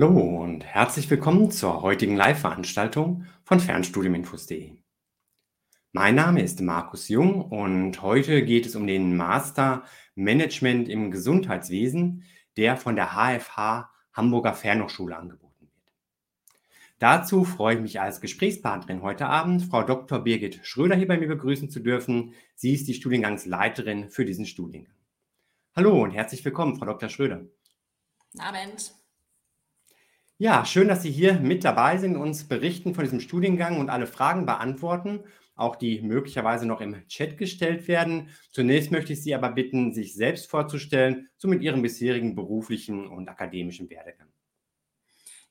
Hallo und herzlich willkommen zur heutigen Live-Veranstaltung von Fernstudiuminfos.de. Mein Name ist Markus Jung und heute geht es um den Master Management im Gesundheitswesen, der von der HFH Hamburger Fernhochschule angeboten wird. Dazu freue ich mich als Gesprächspartnerin heute Abend Frau Dr. Birgit Schröder hier bei mir begrüßen zu dürfen. Sie ist die Studiengangsleiterin für diesen Studiengang. Hallo und herzlich willkommen, Frau Dr. Schröder. Abend. Ja, schön, dass Sie hier mit dabei sind, uns berichten von diesem Studiengang und alle Fragen beantworten, auch die möglicherweise noch im Chat gestellt werden. Zunächst möchte ich Sie aber bitten, sich selbst vorzustellen, so mit Ihrem bisherigen beruflichen und akademischen Werdegang.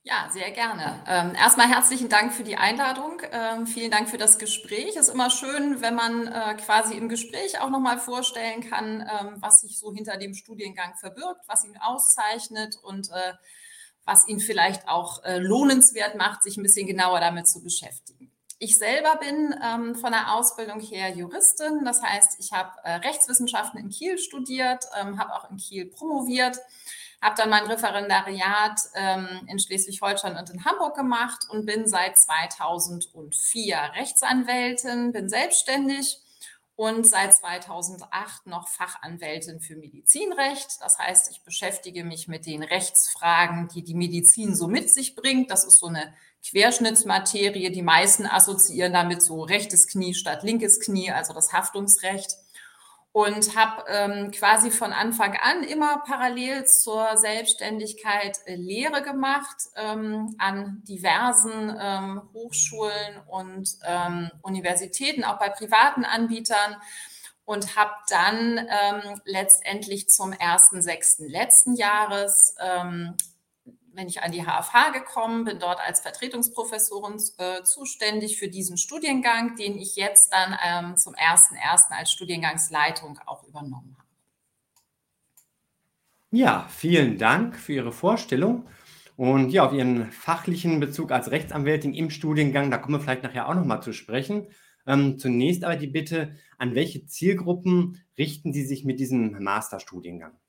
Ja, sehr gerne. Ähm, erstmal herzlichen Dank für die Einladung. Ähm, vielen Dank für das Gespräch. Es ist immer schön, wenn man äh, quasi im Gespräch auch nochmal vorstellen kann, ähm, was sich so hinter dem Studiengang verbirgt, was ihn auszeichnet und äh, was ihn vielleicht auch äh, lohnenswert macht, sich ein bisschen genauer damit zu beschäftigen. Ich selber bin ähm, von der Ausbildung her Juristin, das heißt, ich habe äh, Rechtswissenschaften in Kiel studiert, ähm, habe auch in Kiel promoviert, habe dann mein Referendariat ähm, in Schleswig-Holstein und in Hamburg gemacht und bin seit 2004 Rechtsanwältin, bin selbstständig und seit 2008 noch Fachanwältin für Medizinrecht. Das heißt, ich beschäftige mich mit den Rechtsfragen, die die Medizin so mit sich bringt. Das ist so eine Querschnittsmaterie. Die meisten assoziieren damit so rechtes Knie statt linkes Knie, also das Haftungsrecht und habe ähm, quasi von Anfang an immer parallel zur Selbstständigkeit äh, Lehre gemacht ähm, an diversen ähm, Hochschulen und ähm, Universitäten, auch bei privaten Anbietern und habe dann ähm, letztendlich zum 1.6. letzten Jahres bin ich an die HFH gekommen, bin dort als Vertretungsprofessorin äh, zuständig für diesen Studiengang, den ich jetzt dann ähm, zum 1.1. als Studiengangsleitung auch übernommen habe. Ja, vielen Dank für Ihre Vorstellung. Und ja, auf Ihren fachlichen Bezug als Rechtsanwältin im Studiengang, da kommen wir vielleicht nachher auch nochmal zu sprechen. Ähm, zunächst aber die Bitte, an welche Zielgruppen richten Sie sich mit diesem Masterstudiengang?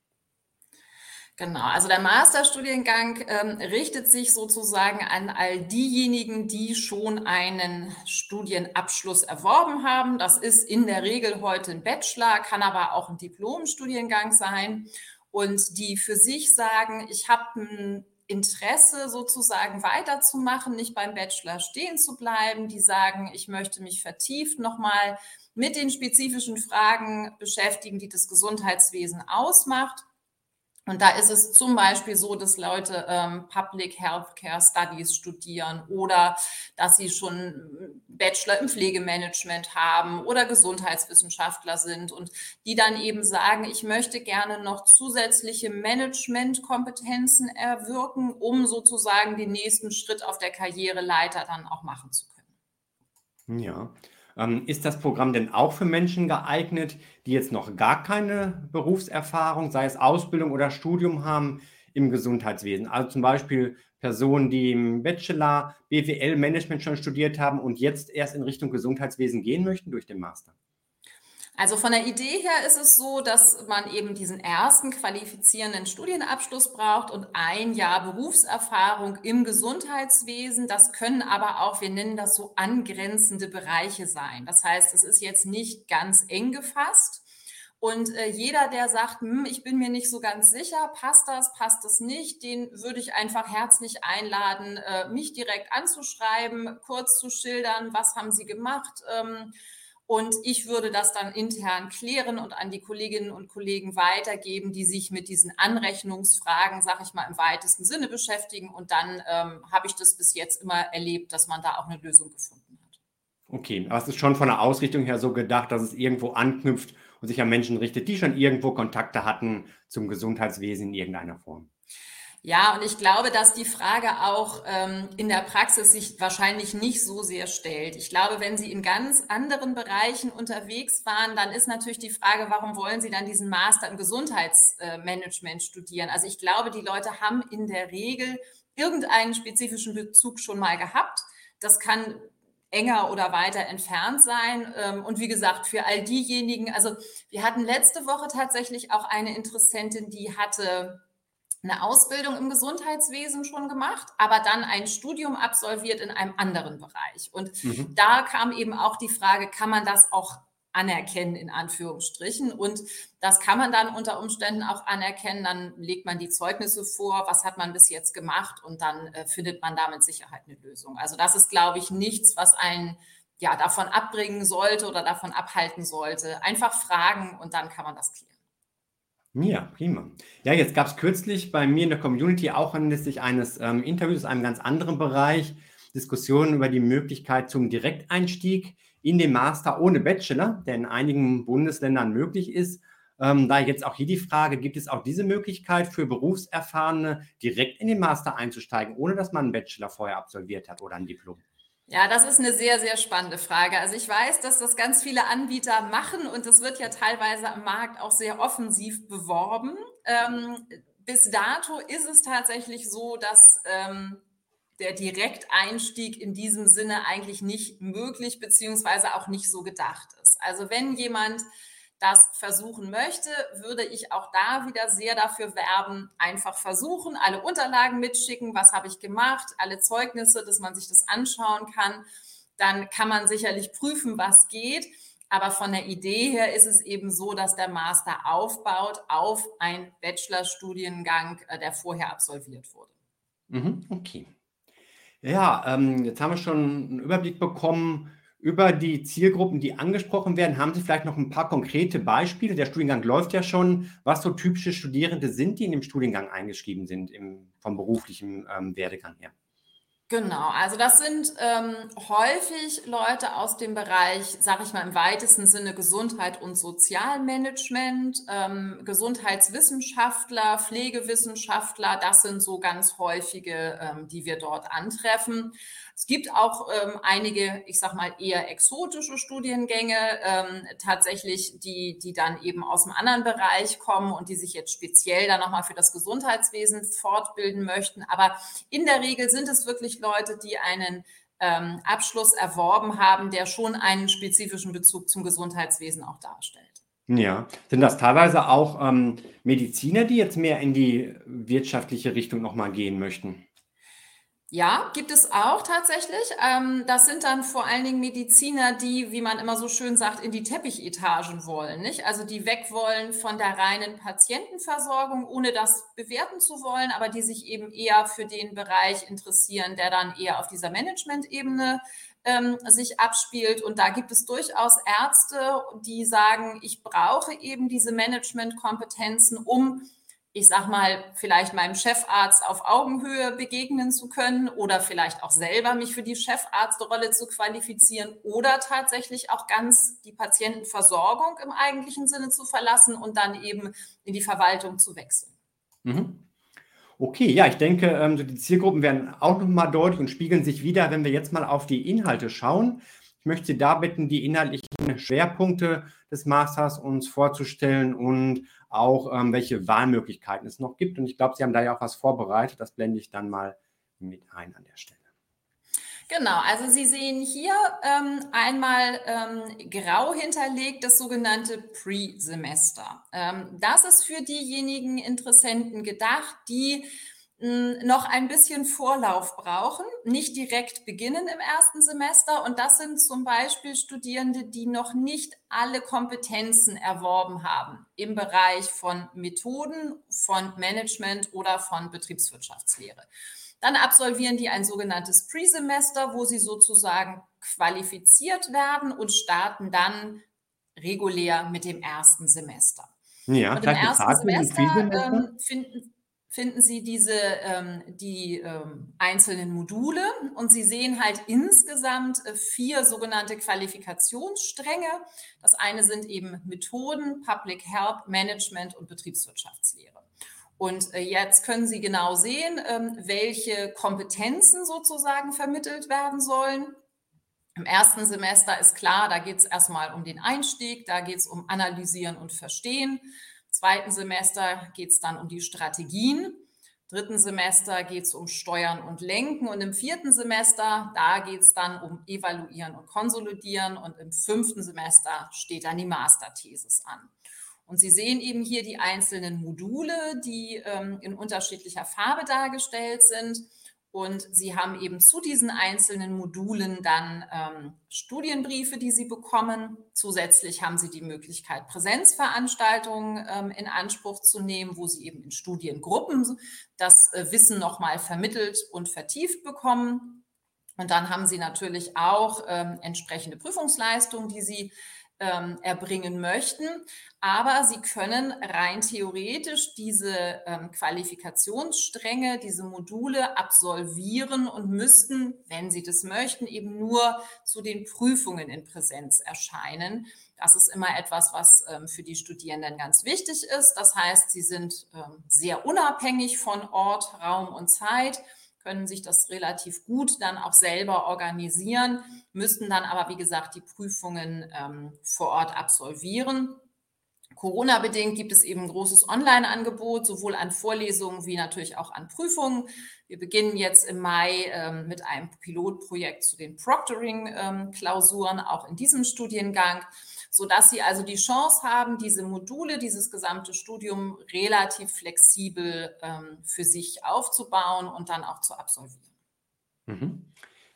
Genau, also der Masterstudiengang ähm, richtet sich sozusagen an all diejenigen, die schon einen Studienabschluss erworben haben. Das ist in der Regel heute ein Bachelor, kann aber auch ein Diplomstudiengang sein. Und die für sich sagen, ich habe ein Interesse sozusagen weiterzumachen, nicht beim Bachelor stehen zu bleiben, die sagen, ich möchte mich vertieft nochmal mit den spezifischen Fragen beschäftigen, die das Gesundheitswesen ausmacht und da ist es zum Beispiel so, dass Leute ähm, Public Healthcare Studies studieren oder dass sie schon Bachelor im Pflegemanagement haben oder Gesundheitswissenschaftler sind und die dann eben sagen, ich möchte gerne noch zusätzliche Managementkompetenzen erwirken, um sozusagen den nächsten Schritt auf der Karriereleiter dann auch machen zu können. Ja, ähm, ist das Programm denn auch für Menschen geeignet, die jetzt noch gar keine Berufserfahrung, sei es Ausbildung oder Studium haben im Gesundheitswesen? Also zum Beispiel Personen, die im Bachelor BWL Management schon studiert haben und jetzt erst in Richtung Gesundheitswesen gehen möchten durch den Master? Also von der Idee her ist es so, dass man eben diesen ersten qualifizierenden Studienabschluss braucht und ein Jahr Berufserfahrung im Gesundheitswesen. Das können aber auch, wir nennen das so angrenzende Bereiche sein. Das heißt, es ist jetzt nicht ganz eng gefasst. Und äh, jeder, der sagt, hm, ich bin mir nicht so ganz sicher, passt das, passt das nicht, den würde ich einfach herzlich einladen, äh, mich direkt anzuschreiben, kurz zu schildern, was haben Sie gemacht. Ähm, und ich würde das dann intern klären und an die Kolleginnen und Kollegen weitergeben, die sich mit diesen Anrechnungsfragen, sag ich mal, im weitesten Sinne beschäftigen. Und dann ähm, habe ich das bis jetzt immer erlebt, dass man da auch eine Lösung gefunden hat. Okay, aber es ist schon von der Ausrichtung her so gedacht, dass es irgendwo anknüpft und sich an Menschen richtet, die schon irgendwo Kontakte hatten zum Gesundheitswesen in irgendeiner Form. Ja, und ich glaube, dass die Frage auch ähm, in der Praxis sich wahrscheinlich nicht so sehr stellt. Ich glaube, wenn Sie in ganz anderen Bereichen unterwegs waren, dann ist natürlich die Frage, warum wollen Sie dann diesen Master im Gesundheitsmanagement studieren? Also ich glaube, die Leute haben in der Regel irgendeinen spezifischen Bezug schon mal gehabt. Das kann enger oder weiter entfernt sein. Ähm, und wie gesagt, für all diejenigen, also wir hatten letzte Woche tatsächlich auch eine Interessentin, die hatte eine Ausbildung im Gesundheitswesen schon gemacht, aber dann ein Studium absolviert in einem anderen Bereich. Und mhm. da kam eben auch die Frage, kann man das auch anerkennen, in Anführungsstrichen. Und das kann man dann unter Umständen auch anerkennen. Dann legt man die Zeugnisse vor, was hat man bis jetzt gemacht und dann äh, findet man da mit Sicherheit eine Lösung. Also das ist, glaube ich, nichts, was einen ja, davon abbringen sollte oder davon abhalten sollte. Einfach fragen und dann kann man das klären. Ja, prima. Ja, jetzt gab es kürzlich bei mir in der Community auch anlässlich eines ähm, Interviews aus einem ganz anderen Bereich Diskussionen über die Möglichkeit zum Direkteinstieg in den Master ohne Bachelor, der in einigen Bundesländern möglich ist. Ähm, da jetzt auch hier die Frage, gibt es auch diese Möglichkeit für Berufserfahrene direkt in den Master einzusteigen, ohne dass man einen Bachelor vorher absolviert hat oder ein Diplom? Ja, das ist eine sehr, sehr spannende Frage. Also ich weiß, dass das ganz viele Anbieter machen und das wird ja teilweise am Markt auch sehr offensiv beworben. Ähm, bis dato ist es tatsächlich so, dass ähm, der Direkteinstieg in diesem Sinne eigentlich nicht möglich beziehungsweise auch nicht so gedacht ist. Also wenn jemand das versuchen möchte, würde ich auch da wieder sehr dafür werben, einfach versuchen, alle Unterlagen mitschicken, was habe ich gemacht, alle Zeugnisse, dass man sich das anschauen kann. Dann kann man sicherlich prüfen, was geht. Aber von der Idee her ist es eben so, dass der Master aufbaut auf einen Bachelorstudiengang, äh, der vorher absolviert wurde. Mhm, okay. Ja, ähm, jetzt haben wir schon einen Überblick bekommen über die Zielgruppen, die angesprochen werden. Haben Sie vielleicht noch ein paar konkrete Beispiele? Der Studiengang läuft ja schon. Was so typische Studierende sind, die in dem Studiengang eingeschrieben sind, im, vom beruflichen ähm, Werdegang her? Genau, also das sind ähm, häufig Leute aus dem Bereich, sage ich mal im weitesten Sinne Gesundheit und Sozialmanagement, ähm, Gesundheitswissenschaftler, Pflegewissenschaftler, das sind so ganz häufige, ähm, die wir dort antreffen. Es gibt auch ähm, einige, ich sag mal, eher exotische Studiengänge, ähm, tatsächlich, die, die dann eben aus einem anderen Bereich kommen und die sich jetzt speziell dann nochmal für das Gesundheitswesen fortbilden möchten. Aber in der Regel sind es wirklich Leute, die einen ähm, Abschluss erworben haben, der schon einen spezifischen Bezug zum Gesundheitswesen auch darstellt. Ja, sind das teilweise auch ähm, Mediziner, die jetzt mehr in die wirtschaftliche Richtung nochmal gehen möchten? Ja, gibt es auch tatsächlich. Ähm, das sind dann vor allen Dingen Mediziner, die, wie man immer so schön sagt, in die Teppichetagen wollen, nicht? Also die weg wollen von der reinen Patientenversorgung, ohne das bewerten zu wollen, aber die sich eben eher für den Bereich interessieren, der dann eher auf dieser Management-Ebene ähm, sich abspielt. Und da gibt es durchaus Ärzte, die sagen, ich brauche eben diese Management-Kompetenzen, um ich sag mal, vielleicht meinem Chefarzt auf Augenhöhe begegnen zu können oder vielleicht auch selber mich für die Chefarztrolle zu qualifizieren oder tatsächlich auch ganz die Patientenversorgung im eigentlichen Sinne zu verlassen und dann eben in die Verwaltung zu wechseln. Mhm. Okay, ja, ich denke, ähm, die Zielgruppen werden auch nochmal deutlich und spiegeln sich wieder, wenn wir jetzt mal auf die Inhalte schauen. Ich möchte Sie da bitten, die inhaltlichen Schwerpunkte des Masters uns vorzustellen und auch, ähm, welche Wahlmöglichkeiten es noch gibt. Und ich glaube, Sie haben da ja auch was vorbereitet. Das blende ich dann mal mit ein an der Stelle. Genau, also Sie sehen hier ähm, einmal ähm, grau hinterlegt das sogenannte Pre-Semester. Ähm, das ist für diejenigen Interessenten gedacht, die noch ein bisschen Vorlauf brauchen, nicht direkt beginnen im ersten Semester. Und das sind zum Beispiel Studierende, die noch nicht alle Kompetenzen erworben haben im Bereich von Methoden, von Management oder von Betriebswirtschaftslehre. Dann absolvieren die ein sogenanntes Pre-Semester, wo sie sozusagen qualifiziert werden und starten dann regulär mit dem ersten Semester. Ja, und im ersten Semester ähm, finden, finden Sie diese, ähm, die ähm, einzelnen Module und Sie sehen halt insgesamt äh, vier sogenannte Qualifikationsstränge. Das eine sind eben Methoden, Public Health Management und Betriebswirtschaftslehre. Und äh, jetzt können Sie genau sehen, ähm, welche Kompetenzen sozusagen vermittelt werden sollen. Im ersten Semester ist klar, da geht es erstmal um den Einstieg, da geht es um Analysieren und Verstehen zweiten Semester geht es dann um die Strategien. Dritten Semester geht es um Steuern und Lenken und im vierten Semester, da geht es dann um Evaluieren und Konsolidieren und im fünften Semester steht dann die Masterthesis an. Und Sie sehen eben hier die einzelnen Module, die ähm, in unterschiedlicher Farbe dargestellt sind. Und Sie haben eben zu diesen einzelnen Modulen dann ähm, Studienbriefe, die Sie bekommen. Zusätzlich haben Sie die Möglichkeit, Präsenzveranstaltungen ähm, in Anspruch zu nehmen, wo Sie eben in Studiengruppen das äh, Wissen nochmal vermittelt und vertieft bekommen. Und dann haben Sie natürlich auch ähm, entsprechende Prüfungsleistungen, die Sie ähm, erbringen möchten. Aber sie können rein theoretisch diese ähm, Qualifikationsstränge, diese Module absolvieren und müssten, wenn sie das möchten, eben nur zu den Prüfungen in Präsenz erscheinen. Das ist immer etwas, was ähm, für die Studierenden ganz wichtig ist. Das heißt, sie sind ähm, sehr unabhängig von Ort, Raum und Zeit können sich das relativ gut dann auch selber organisieren, müssten dann aber, wie gesagt, die Prüfungen ähm, vor Ort absolvieren. Corona-bedingt gibt es eben ein großes Online-Angebot, sowohl an Vorlesungen wie natürlich auch an Prüfungen. Wir beginnen jetzt im Mai ähm, mit einem Pilotprojekt zu den Proctoring-Klausuren, ähm, auch in diesem Studiengang sodass sie also die Chance haben, diese Module, dieses gesamte Studium relativ flexibel ähm, für sich aufzubauen und dann auch zu absolvieren. Mhm.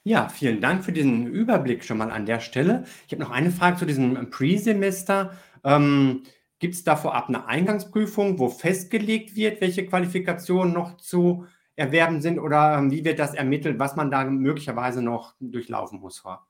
Ja, vielen Dank für diesen Überblick schon mal an der Stelle. Ich habe noch eine Frage zu diesem Pre-Semester. Ähm, Gibt es da vorab eine Eingangsprüfung, wo festgelegt wird, welche Qualifikationen noch zu erwerben sind oder ähm, wie wird das ermittelt, was man da möglicherweise noch durchlaufen muss vorab?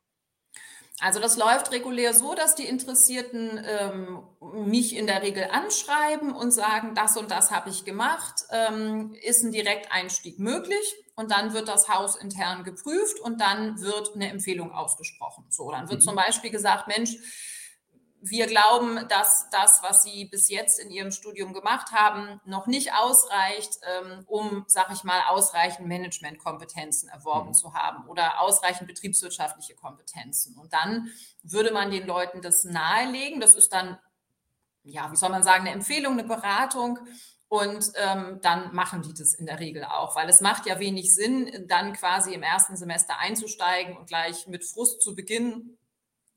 Also das läuft regulär so, dass die Interessierten ähm, mich in der Regel anschreiben und sagen, das und das habe ich gemacht, ähm, ist ein Direkteinstieg möglich und dann wird das Haus intern geprüft und dann wird eine Empfehlung ausgesprochen. So, dann wird mhm. zum Beispiel gesagt, Mensch, wir glauben, dass das, was Sie bis jetzt in Ihrem Studium gemacht haben, noch nicht ausreicht, ähm, um, sag ich mal, ausreichend Managementkompetenzen erworben mhm. zu haben oder ausreichend betriebswirtschaftliche Kompetenzen. Und dann würde man den Leuten das nahelegen. Das ist dann, ja, wie soll man sagen, eine Empfehlung, eine Beratung. Und ähm, dann machen die das in der Regel auch, weil es macht ja wenig Sinn, dann quasi im ersten Semester einzusteigen und gleich mit Frust zu beginnen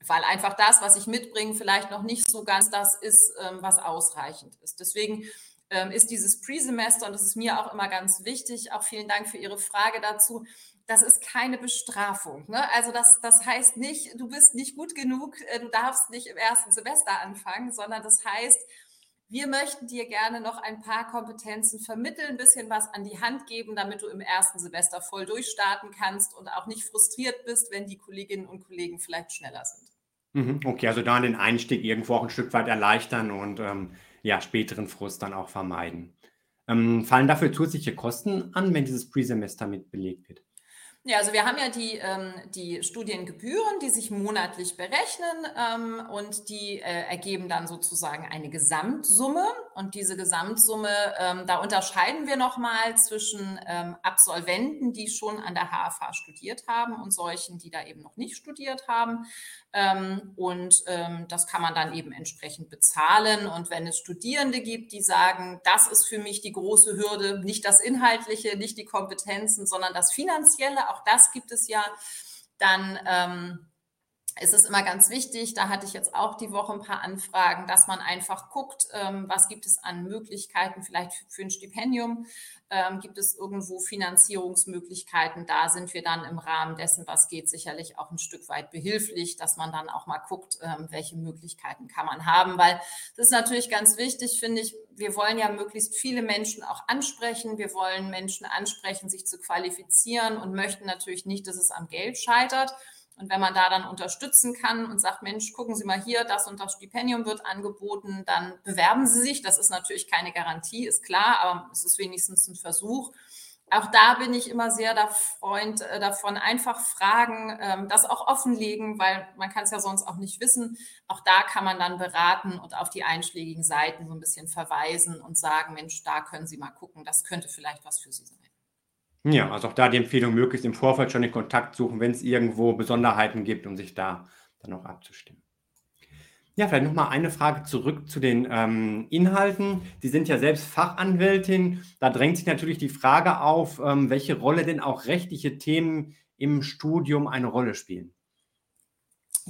weil einfach das, was ich mitbringe, vielleicht noch nicht so ganz das ist, ähm, was ausreichend ist. Deswegen ähm, ist dieses Pre-Semester, und das ist mir auch immer ganz wichtig, auch vielen Dank für Ihre Frage dazu, das ist keine Bestrafung. Ne? Also das, das heißt nicht, du bist nicht gut genug, äh, du darfst nicht im ersten Semester anfangen, sondern das heißt, wir möchten dir gerne noch ein paar Kompetenzen vermitteln, ein bisschen was an die Hand geben, damit du im ersten Semester voll durchstarten kannst und auch nicht frustriert bist, wenn die Kolleginnen und Kollegen vielleicht schneller sind. Mhm, okay, also da den Einstieg irgendwo auch ein Stück weit erleichtern und ähm, ja, späteren Frust dann auch vermeiden. Ähm, fallen dafür zusätzliche Kosten an, wenn dieses Pre-Semester mit belegt wird? Ja, also wir haben ja die, ähm, die Studiengebühren, die sich monatlich berechnen ähm, und die äh, ergeben dann sozusagen eine Gesamtsumme. Und diese Gesamtsumme, ähm, da unterscheiden wir nochmal zwischen ähm, Absolventen, die schon an der HFH studiert haben und solchen, die da eben noch nicht studiert haben. Ähm, und ähm, das kann man dann eben entsprechend bezahlen. Und wenn es Studierende gibt, die sagen, das ist für mich die große Hürde, nicht das Inhaltliche, nicht die Kompetenzen, sondern das Finanzielle, auch das gibt es ja, dann ähm, ist es immer ganz wichtig, da hatte ich jetzt auch die Woche ein paar Anfragen, dass man einfach guckt, ähm, was gibt es an Möglichkeiten vielleicht für ein Stipendium, ähm, gibt es irgendwo Finanzierungsmöglichkeiten. Da sind wir dann im Rahmen dessen, was geht, sicherlich auch ein Stück weit behilflich, dass man dann auch mal guckt, ähm, welche Möglichkeiten kann man haben, weil das ist natürlich ganz wichtig, finde ich. Wir wollen ja möglichst viele Menschen auch ansprechen. Wir wollen Menschen ansprechen, sich zu qualifizieren und möchten natürlich nicht, dass es am Geld scheitert. Und wenn man da dann unterstützen kann und sagt, Mensch, gucken Sie mal hier, das und das Stipendium wird angeboten, dann bewerben Sie sich. Das ist natürlich keine Garantie, ist klar, aber es ist wenigstens ein Versuch. Auch da bin ich immer sehr der Freund äh, davon, einfach fragen, ähm, das auch offenlegen, weil man kann es ja sonst auch nicht wissen. Auch da kann man dann beraten und auf die einschlägigen Seiten so ein bisschen verweisen und sagen, Mensch, da können Sie mal gucken, das könnte vielleicht was für Sie sein. Ja, also auch da die Empfehlung, möglichst im Vorfeld schon den Kontakt suchen, wenn es irgendwo Besonderheiten gibt, um sich da dann auch abzustimmen. Ja, vielleicht nochmal eine Frage zurück zu den ähm, Inhalten. Sie sind ja selbst Fachanwältin. Da drängt sich natürlich die Frage auf, ähm, welche Rolle denn auch rechtliche Themen im Studium eine Rolle spielen.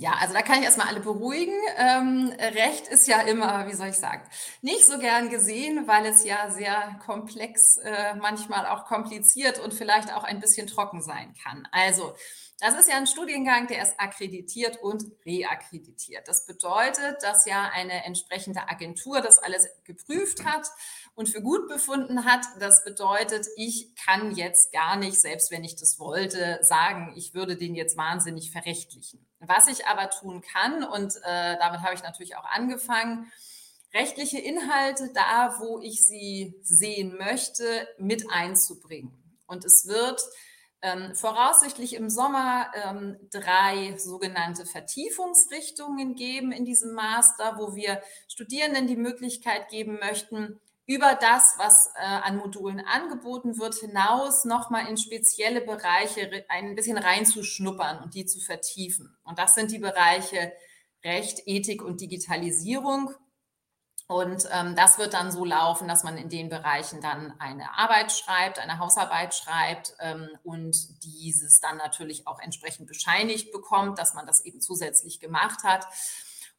Ja, also da kann ich erstmal alle beruhigen. Ähm, Recht ist ja immer, wie soll ich sagen, nicht so gern gesehen, weil es ja sehr komplex, äh, manchmal auch kompliziert und vielleicht auch ein bisschen trocken sein kann. Also, das ist ja ein Studiengang, der ist akkreditiert und reakkreditiert. Das bedeutet, dass ja eine entsprechende Agentur das alles geprüft hat und für gut befunden hat. Das bedeutet, ich kann jetzt gar nicht, selbst wenn ich das wollte, sagen, ich würde den jetzt wahnsinnig verrechtlichen. Was ich aber tun kann, und äh, damit habe ich natürlich auch angefangen, rechtliche Inhalte da, wo ich sie sehen möchte, mit einzubringen. Und es wird ähm, voraussichtlich im Sommer ähm, drei sogenannte Vertiefungsrichtungen geben in diesem Master, wo wir Studierenden die Möglichkeit geben möchten, über das, was äh, an Modulen angeboten wird, hinaus nochmal in spezielle Bereiche ein bisschen reinzuschnuppern und die zu vertiefen. Und das sind die Bereiche Recht, Ethik und Digitalisierung. Und ähm, das wird dann so laufen, dass man in den Bereichen dann eine Arbeit schreibt, eine Hausarbeit schreibt ähm, und dieses dann natürlich auch entsprechend bescheinigt bekommt, dass man das eben zusätzlich gemacht hat.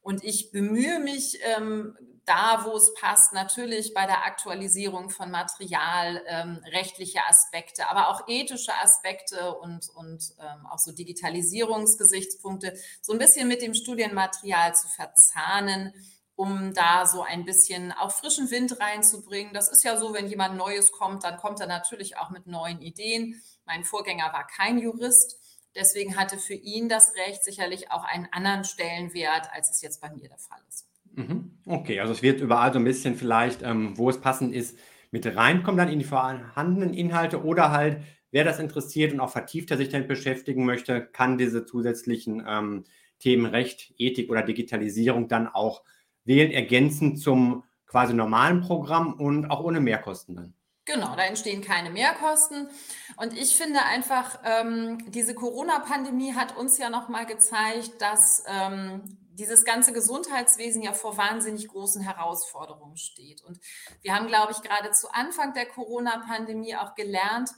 Und ich bemühe mich ähm, da, wo es passt, natürlich bei der Aktualisierung von Material, ähm, rechtliche Aspekte, aber auch ethische Aspekte und, und ähm, auch so Digitalisierungsgesichtspunkte so ein bisschen mit dem Studienmaterial zu verzahnen, um da so ein bisschen auch frischen Wind reinzubringen. Das ist ja so, wenn jemand Neues kommt, dann kommt er natürlich auch mit neuen Ideen. Mein Vorgänger war kein Jurist. Deswegen hatte für ihn das Recht sicherlich auch einen anderen Stellenwert, als es jetzt bei mir der Fall ist. Mhm. Okay, also es wird überall so ein bisschen vielleicht, ähm, wo es passend ist, mit reinkommen dann in die vorhandenen Inhalte oder halt, wer das interessiert und auch vertiefter sich damit beschäftigen möchte, kann diese zusätzlichen ähm, Themen Recht, Ethik oder Digitalisierung dann auch wählen, ergänzend zum quasi normalen Programm und auch ohne Mehrkosten dann. Genau, da entstehen keine Mehrkosten. Und ich finde einfach, ähm, diese Corona-Pandemie hat uns ja nochmal gezeigt, dass ähm, dieses ganze Gesundheitswesen ja vor wahnsinnig großen Herausforderungen steht. Und wir haben, glaube ich, gerade zu Anfang der Corona-Pandemie auch gelernt,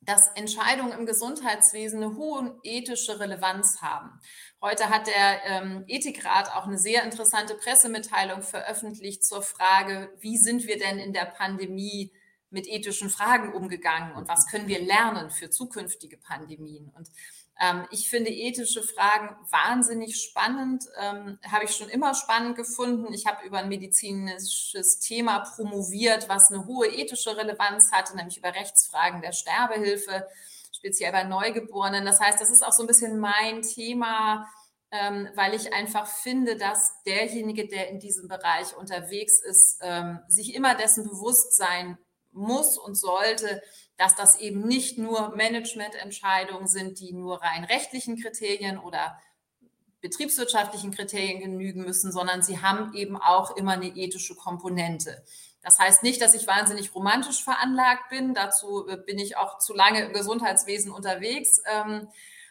dass Entscheidungen im Gesundheitswesen eine hohe ethische Relevanz haben. Heute hat der ähm, Ethikrat auch eine sehr interessante Pressemitteilung veröffentlicht zur Frage, wie sind wir denn in der Pandemie mit ethischen Fragen umgegangen und was können wir lernen für zukünftige Pandemien. Und ähm, ich finde ethische Fragen wahnsinnig spannend, ähm, habe ich schon immer spannend gefunden. Ich habe über ein medizinisches Thema promoviert, was eine hohe ethische Relevanz hatte, nämlich über Rechtsfragen der Sterbehilfe, speziell bei Neugeborenen. Das heißt, das ist auch so ein bisschen mein Thema, ähm, weil ich einfach finde, dass derjenige, der in diesem Bereich unterwegs ist, ähm, sich immer dessen bewusst sein muss und sollte, dass das eben nicht nur Managemententscheidungen sind, die nur rein rechtlichen Kriterien oder betriebswirtschaftlichen Kriterien genügen müssen, sondern sie haben eben auch immer eine ethische Komponente. Das heißt nicht, dass ich wahnsinnig romantisch veranlagt bin. Dazu äh, bin ich auch zu lange im Gesundheitswesen unterwegs. Ähm,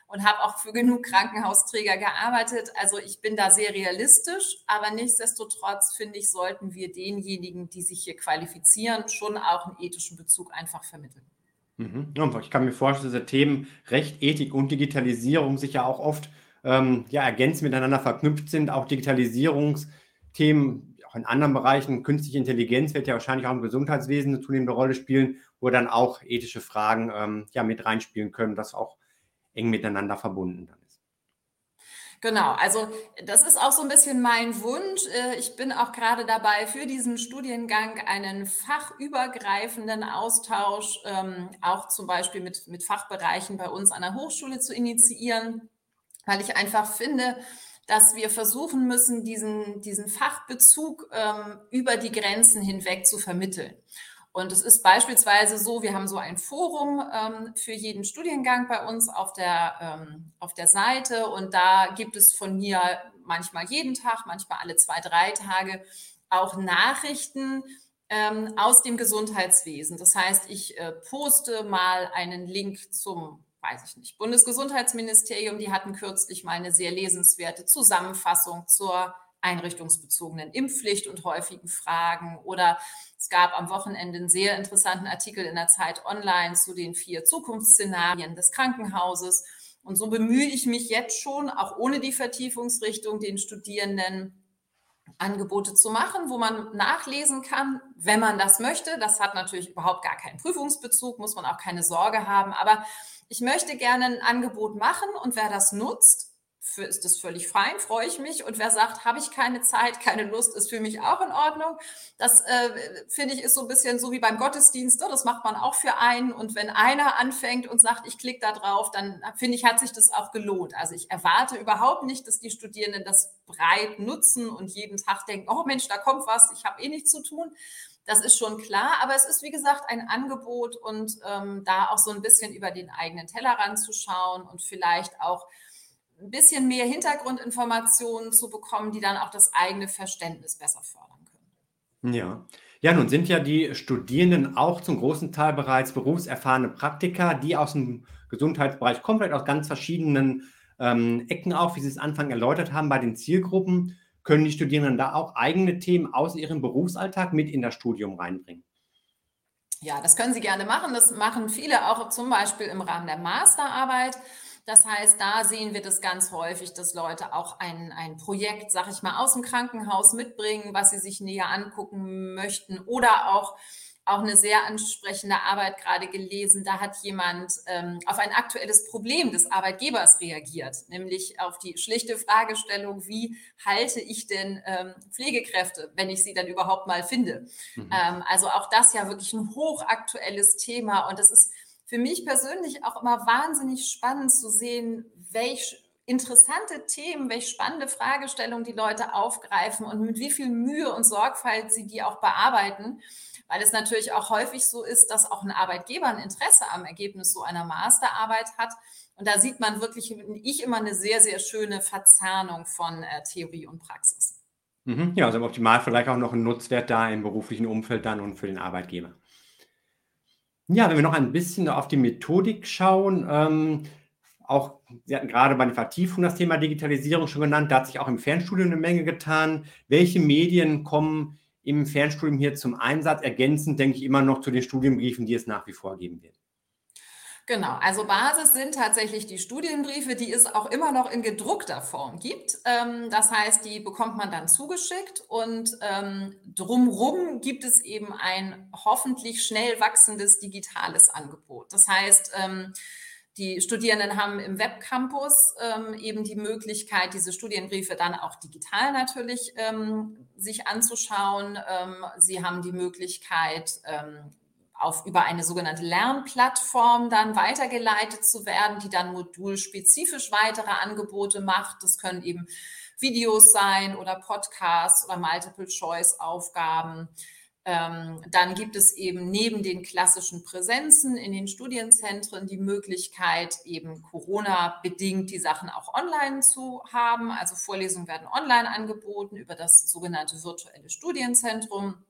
und habe auch für genug Krankenhausträger gearbeitet. Also ich bin da sehr realistisch, aber nichtsdestotrotz finde ich, sollten wir denjenigen, die sich hier qualifizieren, schon auch einen ethischen Bezug einfach vermitteln. Mhm. Ich kann mir vorstellen, dass diese Themen Recht, Ethik und Digitalisierung sich ja auch oft ähm, ja, ergänzend miteinander verknüpft sind. Auch Digitalisierungsthemen, auch in anderen Bereichen, künstliche Intelligenz wird ja wahrscheinlich auch im Gesundheitswesen eine zunehmende Rolle spielen, wo dann auch ethische Fragen ähm, ja, mit reinspielen können, das auch eng miteinander verbunden dann ist. Genau, also das ist auch so ein bisschen mein Wunsch. Äh, ich bin auch gerade dabei, für diesen Studiengang einen fachübergreifenden Austausch, ähm, auch zum Beispiel mit, mit Fachbereichen bei uns an der Hochschule zu initiieren, weil ich einfach finde, dass wir versuchen müssen, diesen, diesen Fachbezug ähm, über die Grenzen hinweg zu vermitteln. Und es ist beispielsweise so, wir haben so ein Forum ähm, für jeden Studiengang bei uns auf der, ähm, auf der Seite und da gibt es von mir manchmal jeden Tag, manchmal alle zwei, drei Tage auch Nachrichten ähm, aus dem Gesundheitswesen. Das heißt, ich äh, poste mal einen Link zum weiß ich nicht, Bundesgesundheitsministerium, die hatten kürzlich mal eine sehr lesenswerte Zusammenfassung zur einrichtungsbezogenen Impfpflicht und häufigen Fragen. Oder es gab am Wochenende einen sehr interessanten Artikel in der Zeit online zu den vier Zukunftsszenarien des Krankenhauses. Und so bemühe ich mich jetzt schon, auch ohne die Vertiefungsrichtung, den Studierenden Angebote zu machen, wo man nachlesen kann, wenn man das möchte. Das hat natürlich überhaupt gar keinen Prüfungsbezug, muss man auch keine Sorge haben. Aber ich möchte gerne ein Angebot machen und wer das nutzt, für ist das völlig fein, freue ich mich. Und wer sagt, habe ich keine Zeit, keine Lust, ist für mich auch in Ordnung. Das äh, finde ich ist so ein bisschen so wie beim Gottesdienst. Ne? Das macht man auch für einen. Und wenn einer anfängt und sagt, ich klicke da drauf, dann finde ich, hat sich das auch gelohnt. Also ich erwarte überhaupt nicht, dass die Studierenden das breit nutzen und jeden Tag denken, oh Mensch, da kommt was, ich habe eh nichts zu tun. Das ist schon klar, aber es ist wie gesagt ein Angebot und ähm, da auch so ein bisschen über den eigenen Tellerrand zu schauen und vielleicht auch ein bisschen mehr Hintergrundinformationen zu bekommen, die dann auch das eigene Verständnis besser fördern können. Ja. Ja, nun sind ja die Studierenden auch zum großen Teil bereits berufserfahrene Praktiker, die aus dem Gesundheitsbereich kommen, vielleicht aus ganz verschiedenen ähm, Ecken auch, wie Sie es Anfang erläutert haben, bei den Zielgruppen. Können die Studierenden da auch eigene Themen aus ihrem Berufsalltag mit in das Studium reinbringen? Ja, das können Sie gerne machen. Das machen viele auch zum Beispiel im Rahmen der Masterarbeit. Das heißt, da sehen wir das ganz häufig, dass Leute auch ein, ein Projekt, sag ich mal, aus dem Krankenhaus mitbringen, was sie sich näher angucken möchten oder auch auch eine sehr ansprechende Arbeit gerade gelesen. Da hat jemand ähm, auf ein aktuelles Problem des Arbeitgebers reagiert, nämlich auf die schlichte Fragestellung, wie halte ich denn ähm, Pflegekräfte, wenn ich sie dann überhaupt mal finde. Mhm. Ähm, also auch das ja wirklich ein hochaktuelles Thema und das ist für mich persönlich auch immer wahnsinnig spannend zu sehen, welche interessante Themen, welche spannende Fragestellungen die Leute aufgreifen und mit wie viel Mühe und Sorgfalt sie die auch bearbeiten, weil es natürlich auch häufig so ist, dass auch ein Arbeitgeber ein Interesse am Ergebnis so einer Masterarbeit hat. Und da sieht man wirklich, ich immer eine sehr, sehr schöne Verzahnung von äh, Theorie und Praxis. Mhm, ja, also im Optimal vielleicht auch noch ein Nutzwert da im beruflichen Umfeld dann und für den Arbeitgeber. Ja, wenn wir noch ein bisschen auf die Methodik schauen, ähm, auch, Sie hatten gerade bei den Vertiefungen das Thema Digitalisierung schon genannt, da hat sich auch im Fernstudium eine Menge getan. Welche Medien kommen im Fernstudium hier zum Einsatz? Ergänzend denke ich immer noch zu den Studienbriefen, die es nach wie vor geben wird. Genau, also Basis sind tatsächlich die Studienbriefe, die es auch immer noch in gedruckter Form gibt. Ähm, das heißt, die bekommt man dann zugeschickt und ähm, drumrum gibt es eben ein hoffentlich schnell wachsendes digitales Angebot. Das heißt, ähm, die Studierenden haben im Webcampus ähm, eben die Möglichkeit, diese Studienbriefe dann auch digital natürlich ähm, sich anzuschauen. Ähm, sie haben die Möglichkeit, auf, über eine sogenannte Lernplattform dann weitergeleitet zu werden, die dann modulspezifisch weitere Angebote macht. Das können eben Videos sein oder Podcasts oder Multiple-Choice-Aufgaben. Ähm, dann gibt es eben neben den klassischen Präsenzen in den Studienzentren die Möglichkeit, eben Corona-bedingt die Sachen auch online zu haben. Also Vorlesungen werden online angeboten über das sogenannte virtuelle Studienzentrum.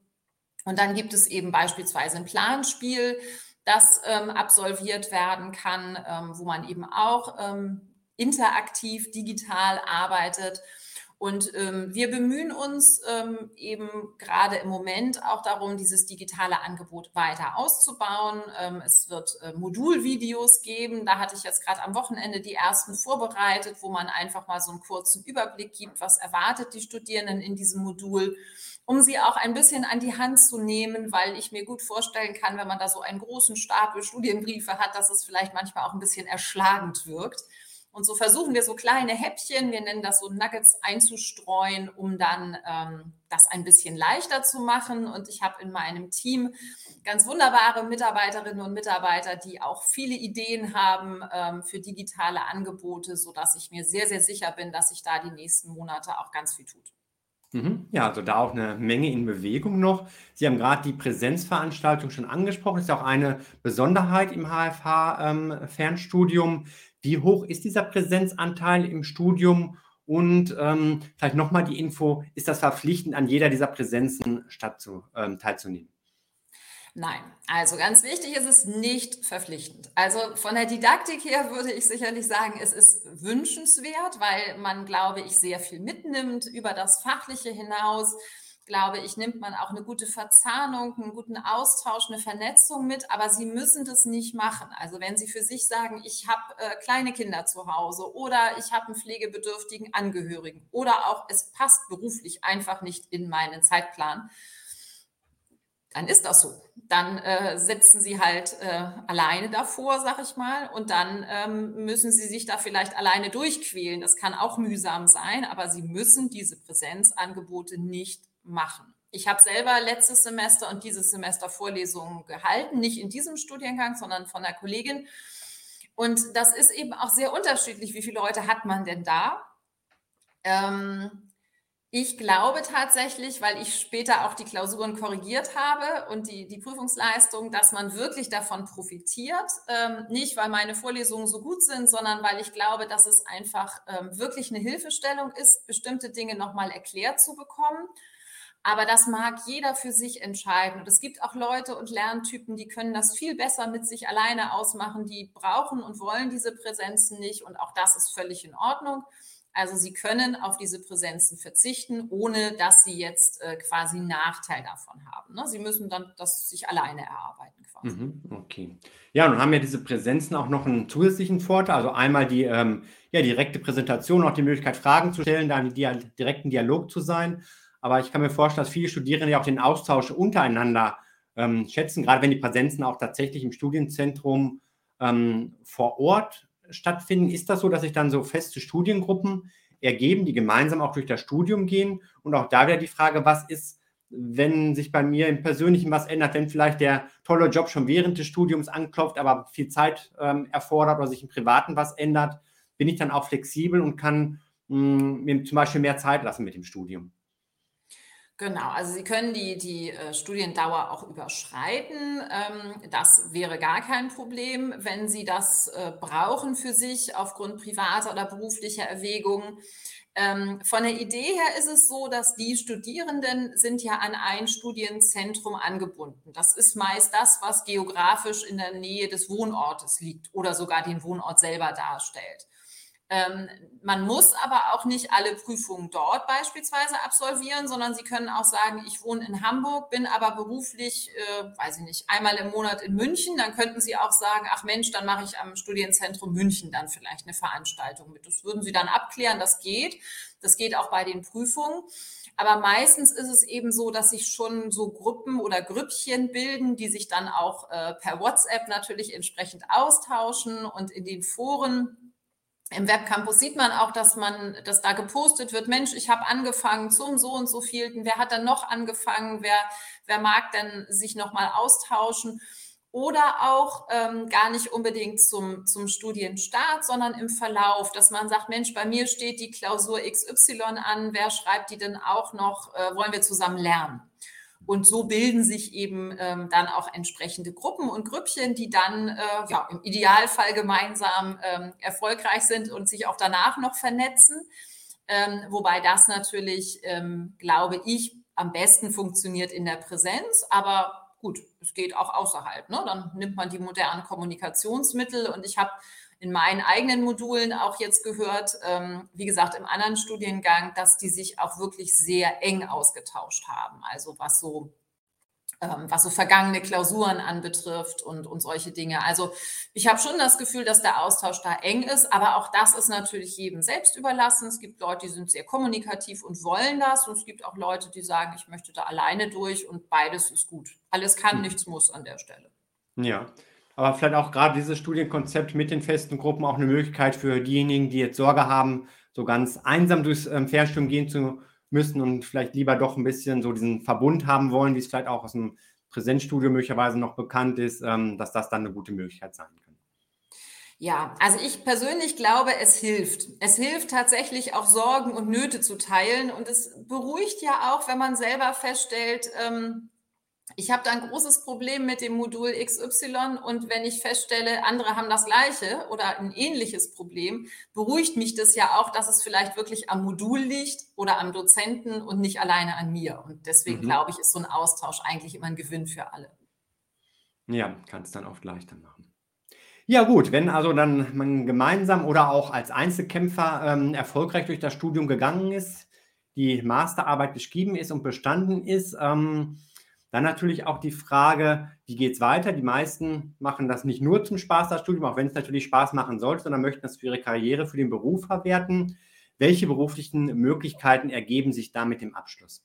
Und dann gibt es eben beispielsweise ein Planspiel, das ähm, absolviert werden kann, ähm, wo man eben auch ähm, interaktiv, digital arbeitet. Und ähm, wir bemühen uns ähm, eben gerade im Moment auch darum, dieses digitale Angebot weiter auszubauen. Ähm, es wird äh, Modulvideos geben. Da hatte ich jetzt gerade am Wochenende die ersten vorbereitet, wo man einfach mal so einen kurzen Überblick gibt, was erwartet die Studierenden in diesem Modul um sie auch ein bisschen an die Hand zu nehmen, weil ich mir gut vorstellen kann, wenn man da so einen großen Stapel Studienbriefe hat, dass es vielleicht manchmal auch ein bisschen erschlagend wirkt. Und so versuchen wir so kleine Häppchen, wir nennen das so Nuggets einzustreuen, um dann ähm, das ein bisschen leichter zu machen. Und ich habe in meinem Team ganz wunderbare Mitarbeiterinnen und Mitarbeiter, die auch viele Ideen haben ähm, für digitale Angebote, sodass ich mir sehr, sehr sicher bin, dass sich da die nächsten Monate auch ganz viel tut. Mhm. Ja, also da auch eine Menge in Bewegung noch. Sie haben gerade die Präsenzveranstaltung schon angesprochen. Das ist auch eine Besonderheit im HFH-Fernstudium. Ähm, Wie hoch ist dieser Präsenzanteil im Studium? Und ähm, vielleicht nochmal die Info, ist das verpflichtend, an jeder dieser Präsenzen statt zu, ähm, teilzunehmen? Nein, also ganz wichtig ist es nicht verpflichtend. Also von der Didaktik her würde ich sicherlich sagen, es ist wünschenswert, weil man, glaube ich, sehr viel mitnimmt über das Fachliche hinaus. Glaube ich, nimmt man auch eine gute Verzahnung, einen guten Austausch, eine Vernetzung mit, aber Sie müssen das nicht machen. Also wenn Sie für sich sagen, ich habe äh, kleine Kinder zu Hause oder ich habe einen pflegebedürftigen Angehörigen oder auch es passt beruflich einfach nicht in meinen Zeitplan, dann ist das so. Dann äh, setzen sie halt äh, alleine davor, sag ich mal, und dann ähm, müssen sie sich da vielleicht alleine durchquälen. Das kann auch mühsam sein, aber sie müssen diese Präsenzangebote nicht machen. Ich habe selber letztes Semester und dieses Semester Vorlesungen gehalten, nicht in diesem Studiengang, sondern von der Kollegin. Und das ist eben auch sehr unterschiedlich. Wie viele Leute hat man denn da? Ähm, ich glaube tatsächlich, weil ich später auch die Klausuren korrigiert habe und die, die Prüfungsleistung, dass man wirklich davon profitiert. Ähm, nicht, weil meine Vorlesungen so gut sind, sondern weil ich glaube, dass es einfach ähm, wirklich eine Hilfestellung ist, bestimmte Dinge nochmal erklärt zu bekommen. Aber das mag jeder für sich entscheiden. Und es gibt auch Leute und Lerntypen, die können das viel besser mit sich alleine ausmachen. Die brauchen und wollen diese Präsenzen nicht. Und auch das ist völlig in Ordnung. Also sie können auf diese Präsenzen verzichten, ohne dass sie jetzt äh, quasi einen Nachteil davon haben. Ne? Sie müssen dann das sich alleine erarbeiten quasi. Mhm, okay. Ja, nun haben ja diese Präsenzen auch noch einen zusätzlichen Vorteil. Also einmal die ähm, ja, direkte Präsentation, auch die Möglichkeit, Fragen zu stellen, da im direkten Dialog zu sein. Aber ich kann mir vorstellen, dass viele Studierende ja auch den Austausch untereinander ähm, schätzen, gerade wenn die Präsenzen auch tatsächlich im Studienzentrum ähm, vor Ort stattfinden. Ist das so, dass sich dann so feste Studiengruppen ergeben, die gemeinsam auch durch das Studium gehen? Und auch da wieder die Frage, was ist, wenn sich bei mir im Persönlichen was ändert, wenn vielleicht der tolle Job schon während des Studiums anklopft, aber viel Zeit ähm, erfordert oder sich im Privaten was ändert, bin ich dann auch flexibel und kann mh, hm, mir zum Beispiel mehr Zeit lassen mit dem Studium? Genau, also Sie können die, die äh, Studiendauer auch überschreiten. Ähm, das wäre gar kein Problem, wenn Sie das äh, brauchen für sich aufgrund privater oder beruflicher Erwägungen. Ähm, von der Idee her ist es so, dass die Studierenden sind ja an ein Studienzentrum angebunden. Das ist meist das, was geografisch in der Nähe des Wohnortes liegt oder sogar den Wohnort selber darstellt. Ähm, man muss aber auch nicht alle Prüfungen dort beispielsweise absolvieren, sondern Sie können auch sagen, ich wohne in Hamburg, bin aber beruflich, äh, weiß ich nicht, einmal im Monat in München. Dann könnten Sie auch sagen, ach Mensch, dann mache ich am Studienzentrum München dann vielleicht eine Veranstaltung mit. Das würden Sie dann abklären, das geht. Das geht auch bei den Prüfungen. Aber meistens ist es eben so, dass sich schon so Gruppen oder Grüppchen bilden, die sich dann auch äh, per WhatsApp natürlich entsprechend austauschen und in den Foren im Webcampus sieht man auch, dass man, dass da gepostet wird, Mensch, ich habe angefangen zum so und so vielten, wer hat dann noch angefangen, wer, wer mag denn sich nochmal austauschen? Oder auch ähm, gar nicht unbedingt zum, zum Studienstart, sondern im Verlauf, dass man sagt, Mensch, bei mir steht die Klausur XY an, wer schreibt die denn auch noch, äh, wollen wir zusammen lernen? Und so bilden sich eben ähm, dann auch entsprechende Gruppen und Grüppchen, die dann äh, ja, im Idealfall gemeinsam ähm, erfolgreich sind und sich auch danach noch vernetzen. Ähm, wobei das natürlich, ähm, glaube ich, am besten funktioniert in der Präsenz. Aber gut, es geht auch außerhalb. Ne? Dann nimmt man die modernen Kommunikationsmittel und ich habe in meinen eigenen Modulen auch jetzt gehört, ähm, wie gesagt, im anderen Studiengang, dass die sich auch wirklich sehr eng ausgetauscht haben. Also was so ähm, was so vergangene Klausuren anbetrifft und, und solche Dinge. Also ich habe schon das Gefühl, dass der Austausch da eng ist, aber auch das ist natürlich jedem selbst überlassen. Es gibt Leute, die sind sehr kommunikativ und wollen das und es gibt auch Leute, die sagen, ich möchte da alleine durch und beides ist gut. Alles kann, hm. nichts muss an der Stelle. Ja, aber vielleicht auch gerade dieses Studienkonzept mit den festen Gruppen auch eine Möglichkeit für diejenigen, die jetzt Sorge haben, so ganz einsam durchs ähm, Fernstudium gehen zu müssen und vielleicht lieber doch ein bisschen so diesen Verbund haben wollen, wie es vielleicht auch aus dem Präsenzstudium möglicherweise noch bekannt ist, ähm, dass das dann eine gute Möglichkeit sein kann. Ja, also ich persönlich glaube, es hilft. Es hilft tatsächlich auch Sorgen und Nöte zu teilen und es beruhigt ja auch, wenn man selber feststellt, ähm, ich habe da ein großes Problem mit dem Modul XY und wenn ich feststelle, andere haben das gleiche oder ein ähnliches Problem, beruhigt mich das ja auch, dass es vielleicht wirklich am Modul liegt oder am Dozenten und nicht alleine an mir. Und deswegen mhm. glaube ich, ist so ein Austausch eigentlich immer ein Gewinn für alle. Ja, kann es dann oft leichter machen. Ja gut, wenn also dann man gemeinsam oder auch als Einzelkämpfer ähm, erfolgreich durch das Studium gegangen ist, die Masterarbeit geschrieben ist und bestanden ist. Ähm, dann natürlich auch die Frage, wie geht es weiter? Die meisten machen das nicht nur zum Spaß, das Studium, auch wenn es natürlich Spaß machen sollte, sondern möchten das für ihre Karriere, für den Beruf verwerten. Welche beruflichen Möglichkeiten ergeben sich da mit dem Abschluss?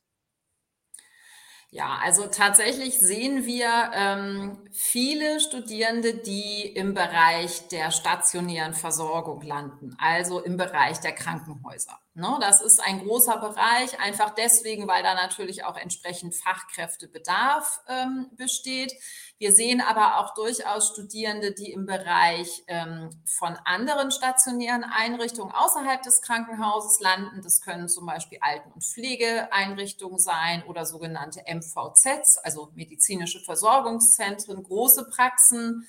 Ja, also tatsächlich sehen wir ähm, viele Studierende, die im Bereich der stationären Versorgung landen, also im Bereich der Krankenhäuser. Ne, das ist ein großer Bereich, einfach deswegen, weil da natürlich auch entsprechend Fachkräftebedarf ähm, besteht. Wir sehen aber auch durchaus Studierende, die im Bereich ähm, von anderen stationären Einrichtungen außerhalb des Krankenhauses landen. Das können zum Beispiel Alten- und Pflegeeinrichtungen sein oder sogenannte MVZs, also medizinische Versorgungszentren, große Praxen.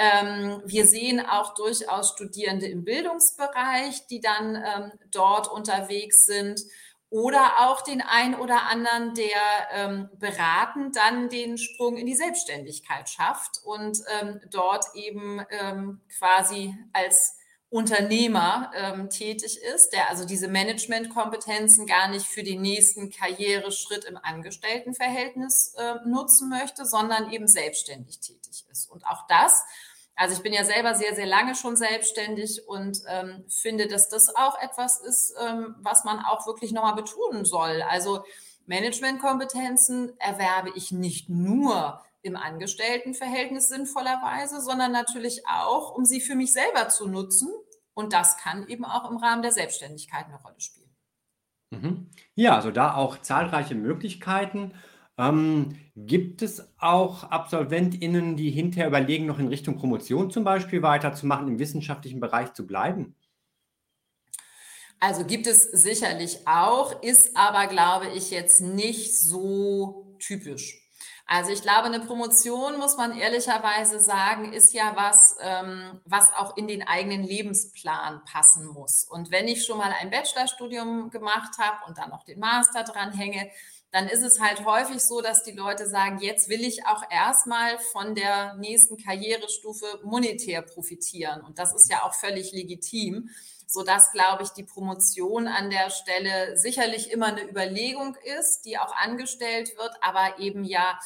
Ähm, wir sehen auch durchaus Studierende im Bildungsbereich, die dann ähm, dort unterwegs sind. Oder auch den einen oder anderen, der ähm, beratend dann den Sprung in die Selbstständigkeit schafft und ähm, dort eben ähm, quasi als Unternehmer ähm, tätig ist, der also diese Managementkompetenzen gar nicht für den nächsten Karriereschritt im Angestelltenverhältnis äh, nutzen möchte, sondern eben selbstständig tätig ist. Und auch das also ich bin ja selber sehr, sehr lange schon selbstständig und ähm, finde, dass das auch etwas ist, ähm, was man auch wirklich nochmal betonen soll. Also Managementkompetenzen erwerbe ich nicht nur im Angestelltenverhältnis sinnvollerweise, sondern natürlich auch, um sie für mich selber zu nutzen. Und das kann eben auch im Rahmen der Selbstständigkeit eine Rolle spielen. Mhm. Ja, also da auch zahlreiche Möglichkeiten. Ähm, gibt es auch AbsolventInnen, die hinterher überlegen, noch in Richtung Promotion zum Beispiel weiterzumachen, im wissenschaftlichen Bereich zu bleiben? Also gibt es sicherlich auch, ist aber, glaube ich, jetzt nicht so typisch. Also ich glaube, eine Promotion, muss man ehrlicherweise sagen, ist ja was, ähm, was auch in den eigenen Lebensplan passen muss. Und wenn ich schon mal ein Bachelorstudium gemacht habe und dann noch den Master dranhänge, dann ist es halt häufig so, dass die Leute sagen, jetzt will ich auch erstmal von der nächsten Karrierestufe monetär profitieren. Und das ist ja auch völlig legitim, sodass, glaube ich, die Promotion an der Stelle sicherlich immer eine Überlegung ist, die auch angestellt wird, aber eben ja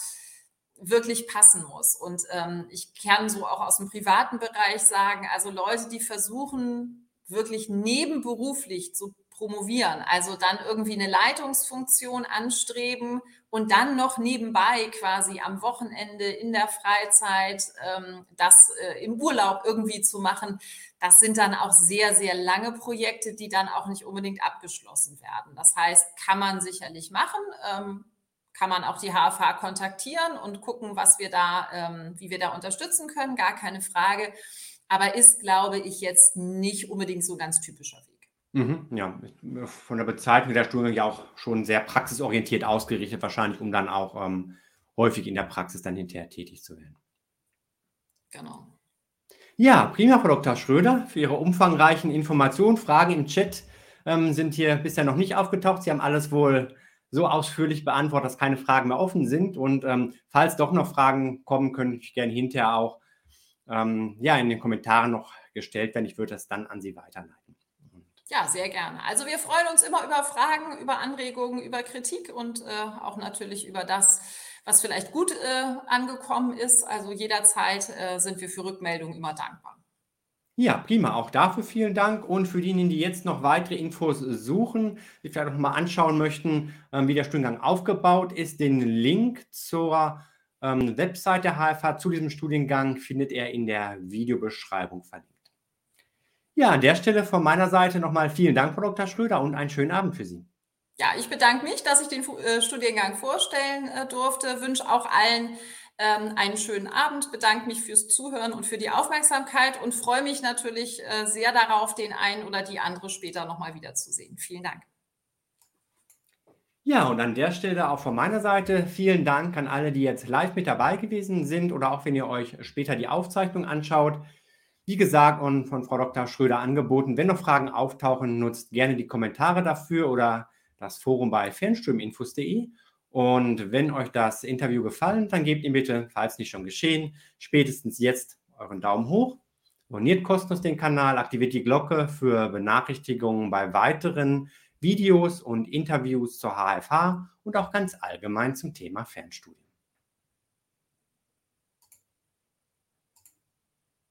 wirklich passen muss. Und ähm, ich kann so auch aus dem privaten Bereich sagen, also Leute, die versuchen, wirklich nebenberuflich zu promovieren. Also dann irgendwie eine Leitungsfunktion anstreben und dann noch nebenbei quasi am Wochenende in der Freizeit ähm, das äh, im Urlaub irgendwie zu machen. Das sind dann auch sehr, sehr lange Projekte, die dann auch nicht unbedingt abgeschlossen werden. Das heißt, kann man sicherlich machen. Ähm, kann man auch die HFH kontaktieren und gucken, was wir da, ähm, wie wir da unterstützen können, gar keine Frage. Aber ist, glaube ich, jetzt nicht unbedingt so ganz typischer Weg. Mhm, ja, von der Bezeichnung der Studiengang ja auch schon sehr praxisorientiert ausgerichtet, wahrscheinlich, um dann auch ähm, häufig in der Praxis dann hinterher tätig zu werden. Genau. Ja, prima, Frau Dr. Schröder, für Ihre umfangreichen Informationen. Fragen im Chat ähm, sind hier bisher noch nicht aufgetaucht. Sie haben alles wohl so ausführlich beantwortet, dass keine Fragen mehr offen sind. Und ähm, falls doch noch Fragen kommen, könnte ich gerne hinterher auch ähm, ja, in den Kommentaren noch gestellt werden. Ich würde das dann an Sie weiterleiten. Ja, sehr gerne. Also wir freuen uns immer über Fragen, über Anregungen, über Kritik und äh, auch natürlich über das, was vielleicht gut äh, angekommen ist. Also jederzeit äh, sind wir für Rückmeldungen immer dankbar. Ja, prima. Auch dafür vielen Dank. Und für diejenigen, die jetzt noch weitere Infos suchen, die vielleicht auch mal anschauen möchten, ähm, wie der Studiengang aufgebaut ist, den Link zur ähm, Website der HFH zu diesem Studiengang findet er in der Videobeschreibung verlinkt. Ja, an der Stelle von meiner Seite nochmal vielen Dank, Frau Dr. Schröder, und einen schönen Abend für Sie. Ja, ich bedanke mich, dass ich den äh, Studiengang vorstellen äh, durfte. Wünsche auch allen ähm, einen schönen Abend, bedanke mich fürs Zuhören und für die Aufmerksamkeit und freue mich natürlich äh, sehr darauf, den einen oder die andere später nochmal wiederzusehen. Vielen Dank. Ja, und an der Stelle auch von meiner Seite vielen Dank an alle, die jetzt live mit dabei gewesen sind oder auch wenn ihr euch später die Aufzeichnung anschaut. Wie gesagt und von Frau Dr. Schröder angeboten, wenn noch Fragen auftauchen, nutzt gerne die Kommentare dafür oder das Forum bei fernströminfos.de. Und wenn euch das Interview gefallen, dann gebt ihm bitte, falls nicht schon geschehen, spätestens jetzt euren Daumen hoch. Abonniert kostenlos den Kanal, aktiviert die Glocke für Benachrichtigungen bei weiteren Videos und Interviews zur HFH und auch ganz allgemein zum Thema Fernstudium.